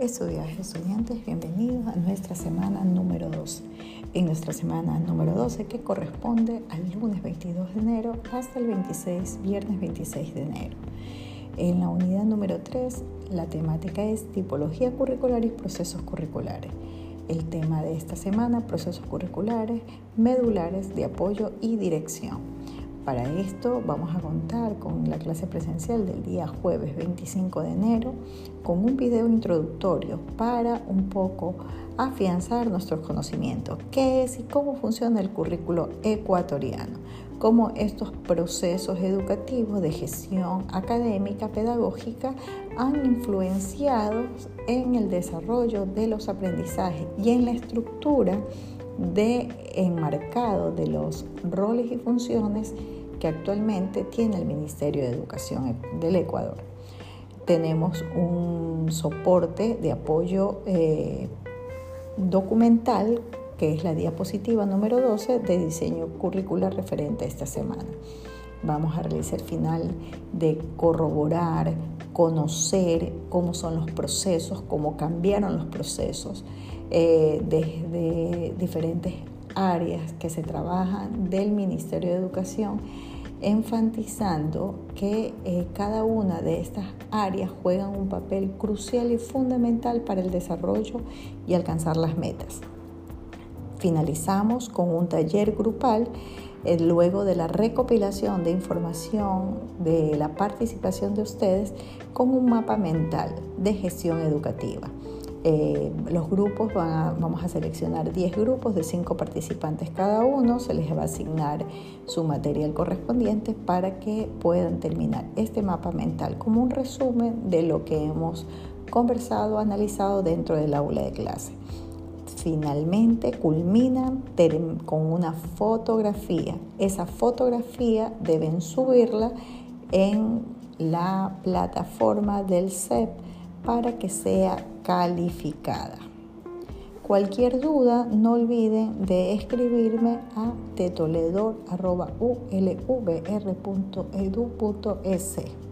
Estudiantes, estudiantes, bienvenidos a nuestra semana número 2. En nuestra semana número 12, que corresponde al lunes 22 de enero hasta el 26, viernes 26 de enero. En la unidad número 3, la temática es tipología curricular y procesos curriculares. El tema de esta semana, procesos curriculares, medulares de apoyo y dirección. Para esto vamos a contar con la clase presencial del día jueves 25 de enero con un video introductorio para un poco afianzar nuestros conocimientos, qué es y cómo funciona el currículo ecuatoriano, cómo estos procesos educativos de gestión académica pedagógica han influenciado en el desarrollo de los aprendizajes y en la estructura de enmarcado de los roles y funciones que actualmente tiene el Ministerio de Educación del Ecuador. Tenemos un soporte de apoyo eh, documental que es la diapositiva número 12 de diseño curricular referente a esta semana. Vamos a realizar el final de corroborar, conocer cómo son los procesos, cómo cambiaron los procesos eh, desde diferentes áreas que se trabajan del Ministerio de Educación, enfatizando que eh, cada una de estas áreas juegan un papel crucial y fundamental para el desarrollo y alcanzar las metas. Finalizamos con un taller grupal eh, luego de la recopilación de información de la participación de ustedes con un mapa mental de gestión educativa. Eh, los grupos vamos a seleccionar 10 grupos de 5 participantes cada uno, se les va a asignar su material correspondiente para que puedan terminar este mapa mental como un resumen de lo que hemos conversado, analizado dentro del aula de clase. Finalmente culminan con una fotografía. Esa fotografía deben subirla en la plataforma del CEP para que sea calificada. Cualquier duda, no olviden de escribirme a tetoledor.ulvr.edu.es.